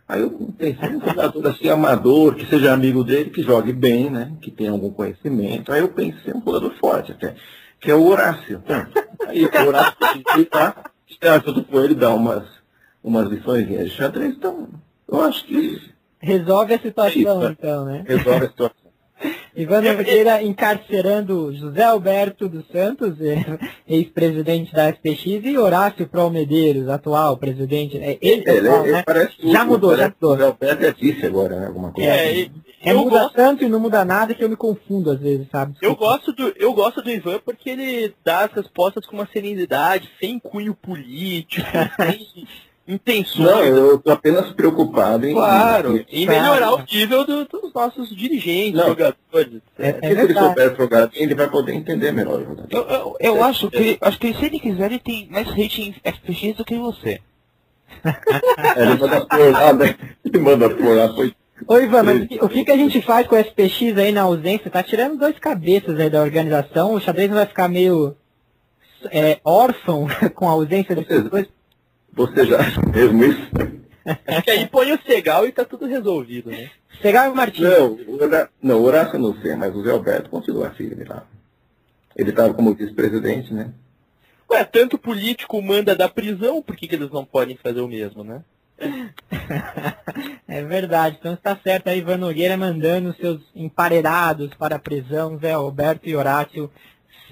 Aí eu pensei um jogador assim, amador, que seja amigo dele, que jogue bem, né? Que tenha algum conhecimento. Aí eu pensei um jogador forte até, que é o Horácio. Aí o Horácio tá, junto com ele, dá umas, umas lições de xadrez. Então, eu acho que Resolve a situação, Isso. então, né? resolve a situação. Ivan Nogueira encarcerando José Alberto dos Santos, ex-presidente da FPX, e Horácio Prol Medeiros, atual presidente. É, ele, Ele, atual, né? parece que Já mudou, já mudou. O Zé Alberto é vice agora, né? Alguma coisa. É, assim. e- É, muda gosto- tanto e não muda nada que eu me confundo às vezes, sabe? Eu gosto, do, eu gosto do Ivan porque ele dá as respostas com uma serenidade, sem cunho político, sem intenções. Não, eu estou apenas preocupado em. Claro, em- em melhorar o nível do- dos nossos dirigentes, Não. jogadores. É, etc. é se ele souber jogar bem, ele vai poder entender melhor. Eu, eu, eu acho que acho que se ele quiser, ele tem mais rating em FPX do que você. É, ele manda por lá, né? Ele manda por lá, foi. Ô Ivan, mas o que- o que, que a gente faz com o SPX aí na ausência? Tá tirando dois cabeças aí da organização, o xadrez não vai ficar meio é, órfão com a ausência desses dois? Você já acha mesmo isso? Acho que aí põe o Segal e tá tudo resolvido, né? Pegar o Martins. Não, não, o Horácio eu não sei, mas o Zé Alberto continua firme lá. Ele estava como vice-presidente, né? Ué, tanto político manda da prisão, por que, que eles não podem fazer o mesmo, né? É verdade, então está certo aí Ivan Nogueira mandando seus emparedados para a prisão, Zé Alberto e Horácio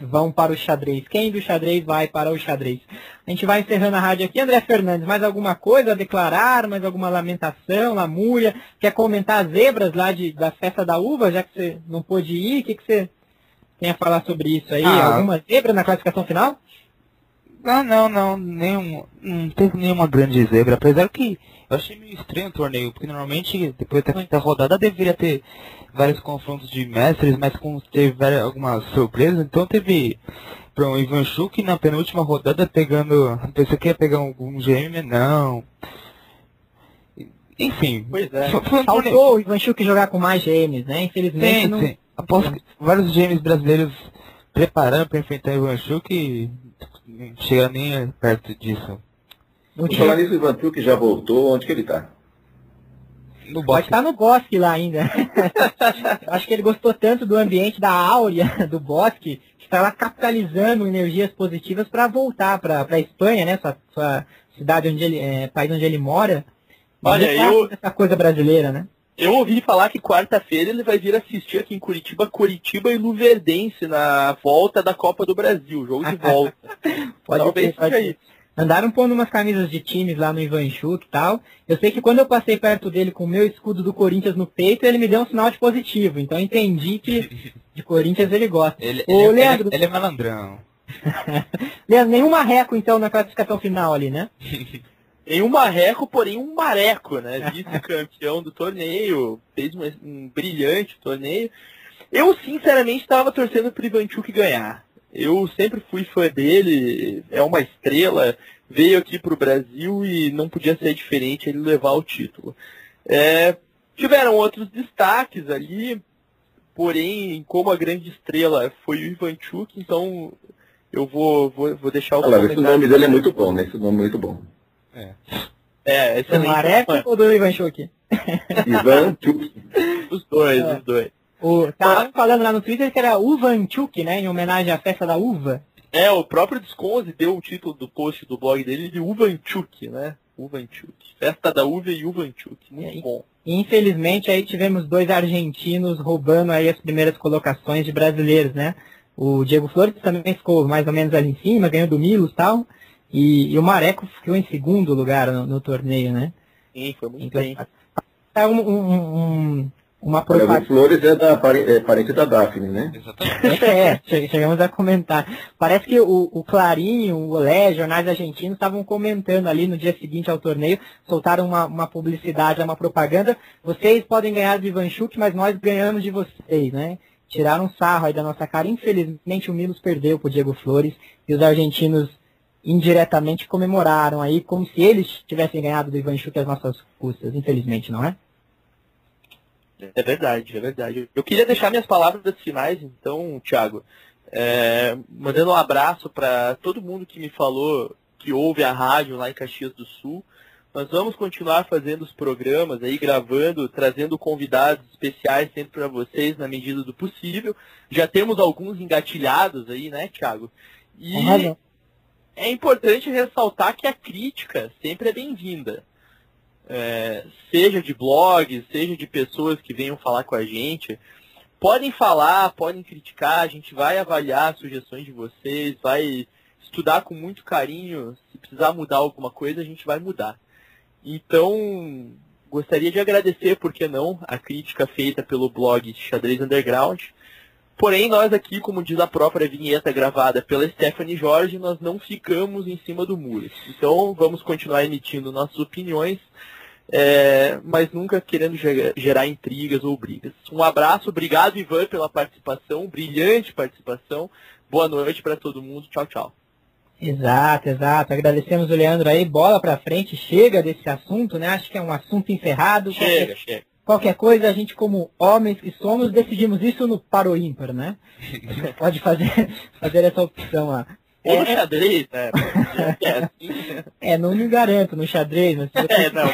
vão para o xadrez. Quem do xadrez vai para o xadrez? A gente vai encerrando a rádio aqui. André Fernandes, mais alguma coisa a declarar? Mais alguma lamentação, lamúria? Quer comentar as zebras lá de, da festa da uva, já que você não pôde ir? O que, que você tem a falar sobre isso aí? Ah. Alguma zebra na classificação final? Não, não, não, nenhum, não teve nenhuma grande zebra, apesar que eu achei meio estranho o torneio, porque normalmente depois da quinta rodada deveria ter vários confrontos de mestres, mas como teve várias, algumas surpresas, então teve para o Ivan Chuk na penúltima rodada pegando, pensei que ia pegar algum GM, mas não. Enfim, Pois é. Faltou o Ivan Chuk jogar com mais GMs, né? Infelizmente Sim, não. sim. Aposto que vários GMs brasileiros preparando para enfrentar o Ivan Chuk e não chegaram nem perto disso. Por tinha- falar nisso, o já voltou, onde que ele está? No Pode estar no bosque lá ainda. Acho que ele gostou tanto do ambiente, da áurea do bosque, que está lá capitalizando energias positivas para voltar para a Espanha, né? Sua, sua cidade onde ele, é, país onde ele mora. Olha, eu- Essa coisa brasileira, né? Eu ouvi falar que quarta-feira ele vai vir assistir aqui em Curitiba, Curitiba e Luverdense na volta da Copa do Brasil, jogo de volta. Pode Talvez ser, pode seja ser. isso. Andaram pondo umas camisas de times lá no Ivanchuk e tal. Eu sei que quando eu passei perto dele com o meu escudo do Corinthians no peito, ele me deu um sinal de positivo. Então eu entendi que de Corinthians ele gosta. Ele, Ô, ele, Leandro, ele, ele é malandrão. Leandro, nenhum marreco então na classificação final ali, né? Em um marreco, porém um mareco, né? Vice-campeão do torneio, fez um, um brilhante torneio. Eu, sinceramente, estava torcendo pro Ivanchuk ganhar. Eu sempre fui fã dele, é uma estrela, veio aqui pro Brasil e não podia ser diferente ele levar o título. É, tiveram outros destaques ali, porém, como a grande estrela foi o Ivanchuk, então eu vou, vou, vou deixar o Olha lá, esse nome dele é muito bom, né? Esse nome é muito bom. É, Do excelente. Mareco ou do Ivanchuk? Ivan Tchuk. Os dois, É. os dois. O, tava falando lá no Twitter que era Uvanchuk, né? Em homenagem à festa da uva. É, o próprio Desconze deu o título do post do blog dele de Uvanchuk, né? Uvanchuk. Festa da uva e Uvanchuk. Muito aí? bom. E, infelizmente aí tivemos dois argentinos roubando aí as primeiras colocações de brasileiros, né? O Diego Flores também ficou mais ou menos ali em cima, ganhou do Milos e tal. E, o Mareco ficou em segundo lugar no, no torneio, né? Sim, foi muito Então, bem. é um, um- um- uma propaganda. Flores é, da, é parente da Daphne, né? Exatamente. É, che- chegamos a comentar. Parece que o, o Clarinho, o Olé, jornais argentinos estavam comentando ali no dia seguinte ao torneio, soltaram uma, uma publicidade, uma propaganda. Vocês podem ganhar do Ivanchuk, mas nós ganhamos de vocês, né? Tiraram um sarro aí da nossa cara. Infelizmente o Milos perdeu pro Diego Flores e os argentinos indiretamente comemoraram aí como se eles tivessem ganhado do Ivanchuk às nossas custas. Infelizmente, não é? É verdade, é verdade. Eu queria deixar minhas palavras finais, então, Thiago, é, mandando um abraço para todo mundo que me falou que ouve a rádio lá em Caxias do Sul. Nós vamos continuar fazendo os programas aí, gravando, trazendo convidados especiais sempre para vocês na medida do possível. Já temos alguns engatilhados aí, né, Thiago? E razão. é importante ressaltar que a crítica sempre é bem-vinda. É, seja de blogs, seja de pessoas que venham falar com a gente. Podem falar, podem criticar, a gente vai avaliar as sugestões de vocês, vai estudar com muito carinho. Se precisar mudar alguma coisa, a gente vai mudar. Então, gostaria de agradecer, por que não, a crítica feita pelo blog Xadrez Underground. Porém, nós aqui, como diz a própria vinheta gravada pela Stephanie Jorge, nós não ficamos em cima do muro. Então, vamos continuar emitindo nossas opiniões, é, mas nunca querendo ge- gerar intrigas ou brigas. Um abraço, obrigado, Ivan, pela participação, brilhante participação. Boa noite para todo mundo. Tchau, tchau. Exato, exato. Agradecemos o Leandro aí. Bola pra frente, chega desse assunto, né? Acho que é um assunto encerrado. Chega, Qualquer, chega. qualquer coisa, a gente, como homens que somos, decidimos isso no Paro Ímpar, né? Pode fazer, fazer essa opção lá. Ou no É, xadrez, né? É assim. é, não me garanto no xadrez, mas se você É, não,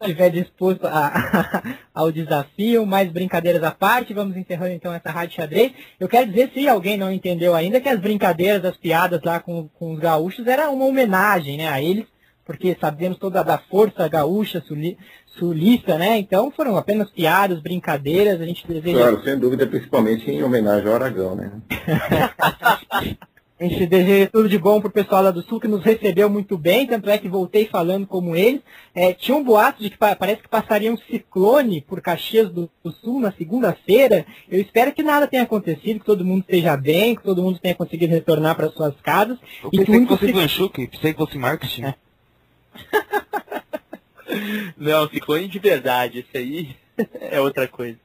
estiver disposto a- ao desafio, mais brincadeiras à parte, vamos encerrando então essa rádio xadrez. Eu quero dizer, se alguém não entendeu ainda, que as brincadeiras, as piadas lá com, com os gaúchos era uma homenagem né, a eles, porque sabemos toda da força gaúcha, suli, sulista, né? Então foram apenas piadas, brincadeiras, a gente deseja Claro, sem dúvida, principalmente em homenagem ao Aragão, né? A gente deseja tudo de bom pro pessoal lá do Sul, que nos recebeu muito bem, tanto é que voltei falando como eles. É, tinha um boato de que pa- parece que passaria um ciclone por Caxias do, do Sul na segunda-feira. Eu espero que nada tenha acontecido, que todo mundo esteja bem, que todo mundo tenha conseguido retornar para suas casas. Eu E pensei que fosse inclusive- Ivanchuk, pensei que fosse marketing. Não, ciclone de verdade. Esse aí é outra coisa.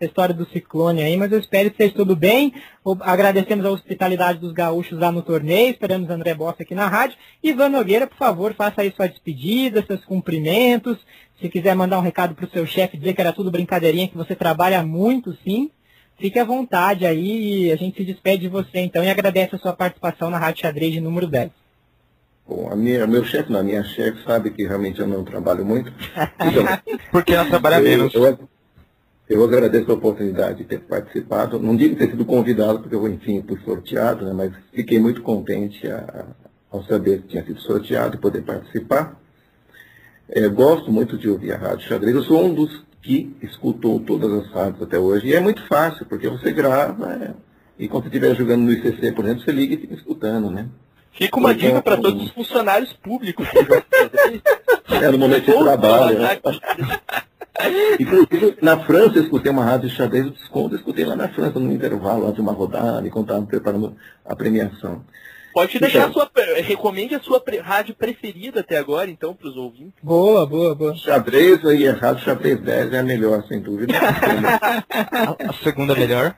A história do ciclone aí, mas eu espero que esteja tudo bem. Agradecemos a hospitalidade dos gaúchos lá no torneio, esperamos André Bossa aqui na rádio. Ivan Nogueira, por favor, faça aí sua despedida, seus cumprimentos. Se quiser mandar um recado para o seu chefe, dizer que era tudo brincadeirinha, que você trabalha muito, sim. Fique à vontade aí e a gente se despede de você então e agradece a sua participação na Rádio Xadrez de número 10. Bom, a minha, meu chefe, não, a minha chefe sabe que realmente eu não trabalho muito. Então, Porque ela trabalha eu, menos. eu, eu agradeço a oportunidade de ter participado. Não digo ter sido convidado, porque eu, enfim, fui sorteado, né, mas fiquei muito contente a- ao saber que tinha sido sorteado e poder participar. É, gosto muito de ouvir a Rádio Xadrez. Eu sou um dos que escutou todas as rádios até hoje. E é muito fácil, porque você grava é, e quando você estiver jogando no ICC, por exemplo, você liga e fica escutando, né? Fica uma Então, dica para todos os funcionários públicos. É no momento de trabalho. né? Trabalhar. Inclusive, na França eu escutei uma rádio de xadrez do desconto, eu escutei lá na França, no intervalo, antes de uma rodada, enquanto estava preparando a premiação. Pode deixar a Então. sua. Recomende a sua pre- rádio preferida até agora, então, para os ouvintes. Boa, boa, boa. Xadrez aí, a rádio xadrez 10 é a melhor, sem dúvida. A segunda melhor.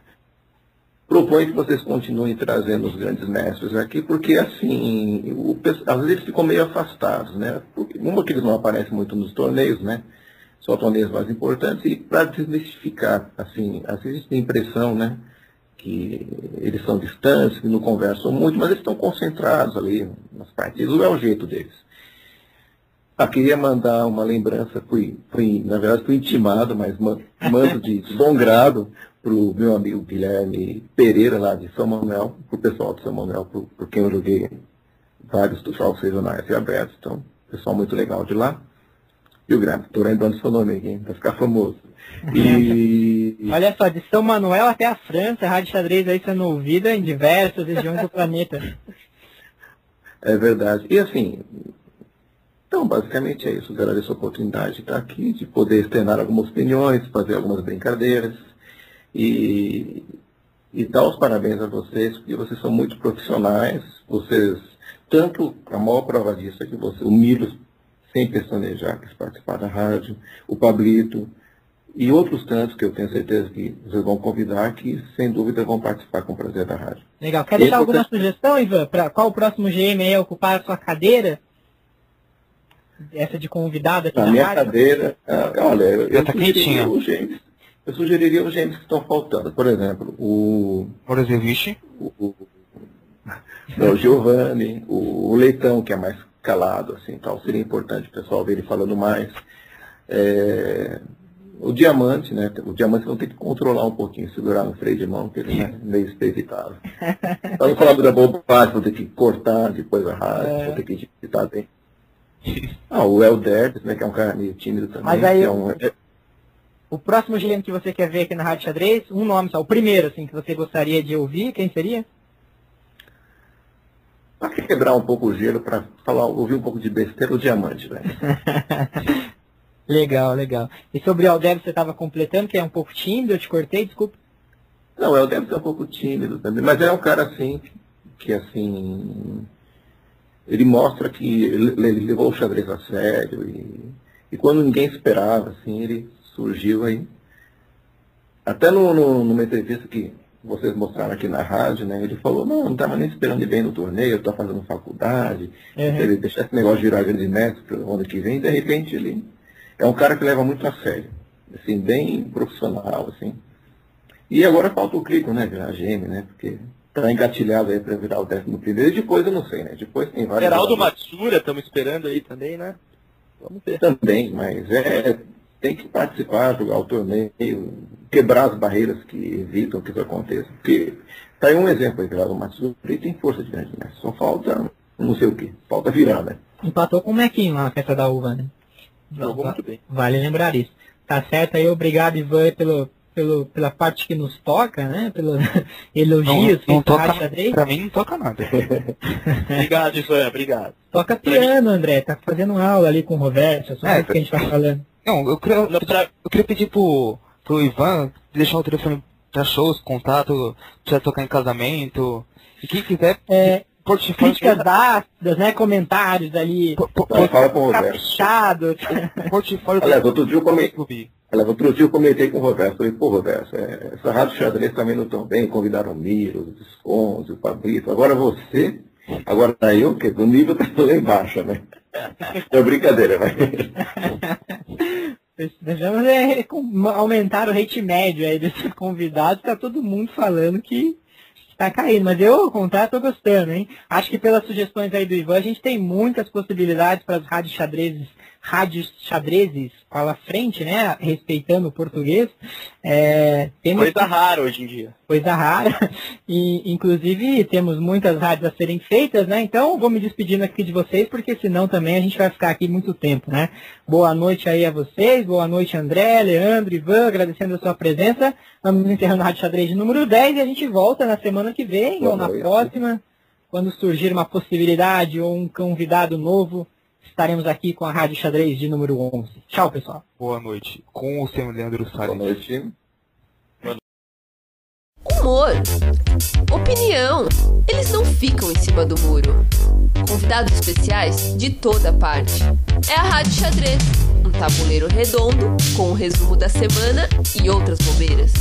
Proponho que vocês continuem trazendo os grandes mestres aqui, porque assim, o às vezes eles ficam meio afastados, né? Porque, uma que eles não aparecem muito nos torneios, né? Torneios mais importantes, e para desmistificar, assim, às vezes tem a impressão, né? Que eles são distantes, que não conversam muito, mas eles estão concentrados ali nas partidas, é o jeito deles. Ah, queria mandar uma lembrança, fui, fui, na verdade fui intimado, mas ma- mando de, de bom grado para o meu amigo Guilherme Pereira, lá de São Manuel, para o pessoal de São Manuel, por, por quem eu joguei vários dos jogos regionais e abertos, então, pessoal muito legal de lá. E o Graham, estou lembrando seu nome aqui, hein, vai ficar famoso. E, Olha só, de São Manuel até a França, a Rádio Xadrez aí sendo ouvida em diversas regiões do planeta. É verdade. E assim, então basicamente é isso. Agradeço a oportunidade de estar aqui, de poder externar algumas opiniões, fazer algumas brincadeiras e, e dar os parabéns a vocês, porque vocês são muito profissionais, vocês, tanto a maior prova disso é que você, o Milos, sem pestanejar, quis participar da rádio, o Pablito, e outros tantos que eu tenho certeza que vocês vão convidar, que sem dúvida vão participar com prazer da rádio. Legal. Quer deixar alguma sugestão, Ivan, para qual o próximo GM aí ocupar a sua cadeira? Essa de convidado aqui a na minha rádio? cadeira, ah, olha, eu, Já tá sugeriria os gêmeos. Eu sugeriria os gêmeos que estão faltando. Por exemplo, o, Morozevich, o, o, não, o Giovanni, o, o Leitão, que é mais calado, assim, tal. Seria importante o pessoal ver ele falando mais. É, o Diamante, né? O Diamante vão ter que controlar um pouquinho, segurar no freio de mão, que ele é meio evitável. Para não falar da bobagem, vou ter que cortar depois a rádio, É. vou ter que editar bem. Ah, o Elder, né, que é um cara meio tímido também. Mas aí é um, O próximo GM que você quer ver aqui na Rádio Xadrez, um nome só, o primeiro, assim, que você gostaria de ouvir, quem seria? Pra quebrar um pouco o gelo, para falar, ouvir um pouco de besteira, o diamante, né? legal, legal. E sobre o Aldeb você estava completando, que é um pouco tímido, eu te cortei, desculpa. Não, o deve ser um pouco tímido também, mas é um cara assim, que assim, ele mostra que ele, ele levou o xadrez a sério e, e quando ninguém esperava, assim, ele surgiu aí. Até no, no- numa entrevista que vocês mostraram aqui na rádio, né? Ele falou, não, não estava nem esperando ir bem no torneio, eu estou fazendo faculdade, Uhum. ele deixar esse negócio de virar grande mestre pro ano que vem, de repente ele é um cara que leva muito a sério, assim, bem profissional, assim. E agora falta o Clico, né, virar GM, né, porque tá engatilhado aí para virar o décimo primeiro, e depois eu não sei, né, depois tem vários... Geraldo Matsura, estamos esperando aí também, né? Vamos ver. Também, mas é, tem que participar, jogar o torneio, quebrar as barreiras que evitam que isso aconteça, porque tá aí um exemplo aí, Matsura, ele tem força de grande mestre, só falta não sei o que, falta virar, né. Empatou com o Mequinho lá na festa da uva, né? Jogou muito bem. Vale lembrar isso. Tá certo aí, obrigado, Ivan, pelo, pelo, pela parte que nos toca, né? Pelos elogios não, não toca, Xadrez. pra mim não toca nada. Obrigado, Ivan, obrigado. Toca piano, André. Tá fazendo aula ali com o Roberto. É só É, isso que a gente tá falando. Não, eu queria, Não, pra- eu queria pedir pro, pro Ivan deixar o telefone pra shows, contato, precisa tocar em casamento. E quem quiser, É, portfólio. críticas ácidas, né? Comentários ali. fala com o Roberto. Portfólio Aliás, outro dia eu comentei. Aliás, outro dia eu comentei com o Roberto, falei, pô, Roberto, é, essa rádio xadrez também não tão bem, convidaram o Miro, o Visconde, o Fabrício, agora você, agora eu, que o nível tá lá embaixo, né? É brincadeira, vai. Precisamos é, aumentar o rate médio aí desses convidados. Tá todo mundo falando que tá caindo. Mas eu, ao contrário, tô gostando, hein? Acho que pelas sugestões aí do Ivan, a gente tem muitas possibilidades para as rádios xadrezes, rádios xadrezes para frente, né? Respeitando o português. É, temos Coisa rara hoje em dia. coisa rara. E, inclusive, temos muitas rádios a serem feitas, né? Então, vou me despedindo aqui de vocês, porque senão também a gente vai ficar aqui muito tempo, né? Boa noite aí a vocês, boa noite André, Leandro, Ivan, agradecendo a sua presença. Vamos encerrando a Rádio Xadrez número 10 e a gente volta na semana que vem Boa ou na noite. próxima, quando surgir uma possibilidade ou um convidado novo, estaremos aqui com a Rádio Xadrez de número 11. Tchau, pessoal. Boa noite. Com o senhor Leandro Boa Salles. noite. Humor, opinião. Eles não ficam em cima do muro. Convidados especiais de toda parte. É a Rádio Xadrez, um tabuleiro redondo com o resumo da semana e outras bobeiras.